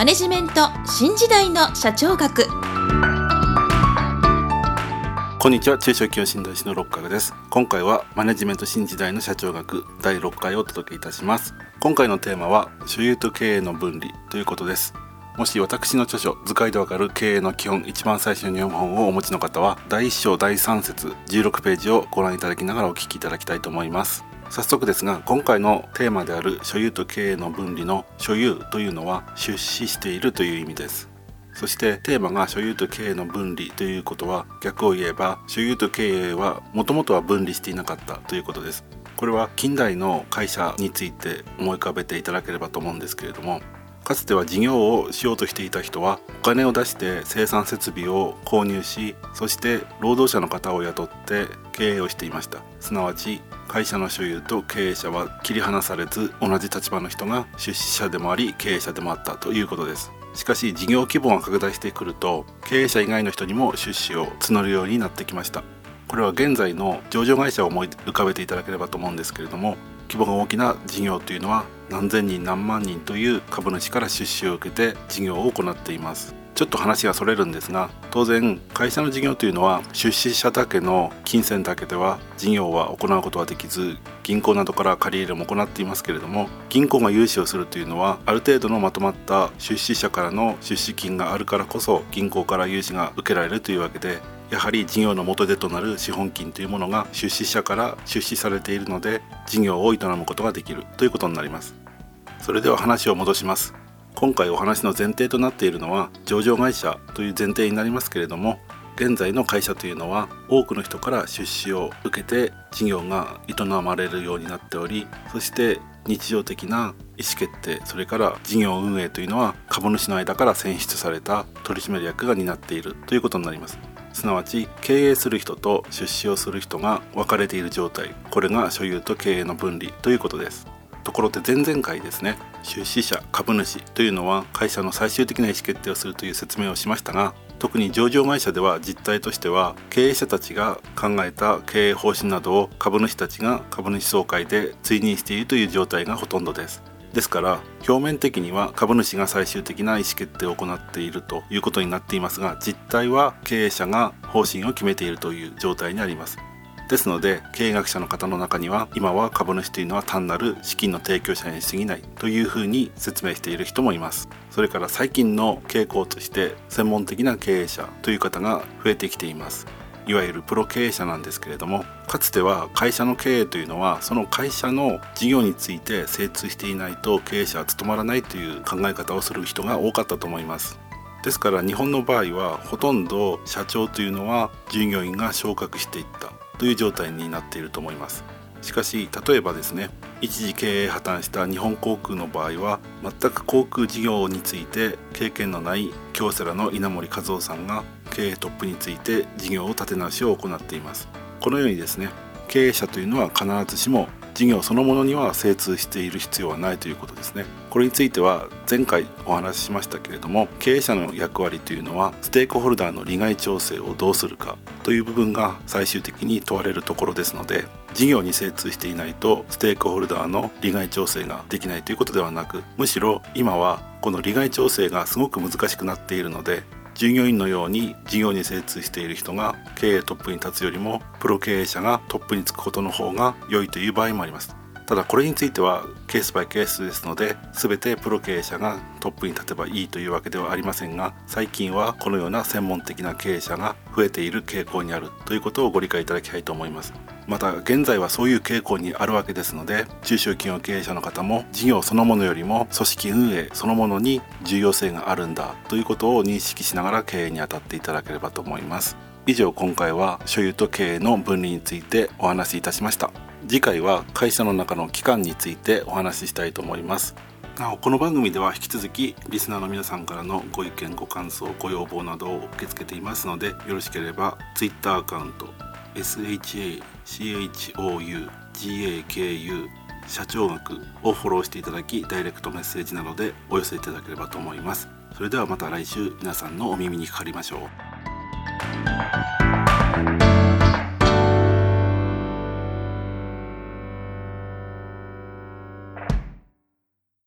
マネジメント新時代の社長学。こんにちは。中小企業診断士の六角です。今回はマネジメント新時代の社長学第6回をお届けいたします。今回のテーマは所有と経営の分離ということです。もし私の著書図解でわかる経営の基本一番最初の入本をお持ちの方は第1章第3節16ページをご覧いただきながらお聞きいただきたいと思います。早速ですが今回のテーマである所有と経営の分離の所有というのは出資しているという意味です。そしてテーマが所有と経営の分離ということは逆を言えば所有と経営はもともとは分離していなかったということです。これは近代の会社について思い浮かべていただければと思うんですけれどもかつては事業をしようとしていた人はお金を出して生産設備を購入しそして労働者の方を雇って経営をしていました。すなわち会社の所有と経営者は切り離されず同じ立場の人が出資者でもあり経営者でもあったということです。しかし事業規模が拡大してくると経営者以外の人にも出資を募るようになってきました。これは現在の上場会社を思い浮かべていただければと思うんですけれども規模が大きな事業というのは何千人何万人という株主から出資を受けて事業を行っています。ちょっと話がそれるんですが当然会社の事業というのは出資者だけの金銭だけでは事業は行うことはできず銀行などから借り入れも行っていますけれども銀行が融資をするというのはある程度のまとまった出資者からの出資金があるからこそ銀行から融資が受けられるというわけでやはり事業の元手となる資本金というものが出資者から出資されているので事業を営むことができるということになります。それでは話を戻します。今回お話の前提となっているのは上場会社という前提になりますけれども現在の会社というのは多くの人から出資を受けて事業が営まれるようになっておりそして日常的な意思決定それから事業運営というのは株主の間から選出された取締役が担っているということになります。すなわち経営する人と出資をする人が分かれている状態。これが所有と経営の分離ということです。ところで前々回ですね。出資者株主というのは会社の最終的な意思決定をするという説明をしましたが特に上場会社では実態としては経営者たちが考えた経営方針などを株主たちが株主総会で追認しているという状態がほとんどです。ですから表面的には株主が最終的な意思決定を行っているということになっていますが実態は経営者が方針を決めているという状態にあります。ですので経営学者の方の中には今は株主というのは単なる資金の提供者に過ぎないというふうに説明している人もいます。それから最近の傾向として専門的な経営者という方が増えてきています。いわゆるプロ経営者なんですけれどもかつては会社の経営というのはその会社の事業について精通していないと経営者は務まらないという考え方をする人が多かったと思います。ですから日本の場合はほとんど社長というのは従業員が昇格していったという状態になっていると思います。しかし例えばですね一時経営破綻した日本航空の場合は全く航空事業について経験のない京セラの稲森和夫さんが経営トップについて事業を立て直しを行っています。このようにですね経営者というのは必ずしも事業そのものには精通している必要はないということですね。これについては前回お話ししましたけれども経営者の役割というのはステークホルダーの利害調整をどうするかという部分が最終的に問われるところですので事業に精通していないとステークホルダーの利害調整ができないということではなくむしろ今はこの利害調整がすごく難しくなっているので従業員のように事業に精通している人が経営トップに立つよりもプロ経営者がトップにつくことの方が良いという場合もあります。ただこれについてはケースバイケースですので全てプロ経営者がトップに立てばいいというわけではありませんが最近はこのような専門的な経営者が増えている傾向にあるということをご理解いただきたいと思います。また現在はそういう傾向にあるわけですので中小企業経営者の方も事業そのものよりも組織運営そのものに重要性があるんだということを認識しながら経営に当たっていただければと思います。以上今回は所有と経営の分離についてお話しいたしました。次回は会社の中の機関についてお話ししたいと思います。なおこの番組では引き続きリスナーの皆さんからのご意見ご感想ご要望などを受け付けていますのでよろしければ Twitter アカウント SHACHOUGAKU 社長枠をフォローしていただきダイレクトメッセージなどでお寄せいただければと思います。それではまた来週皆さんのお耳にかかりましょう。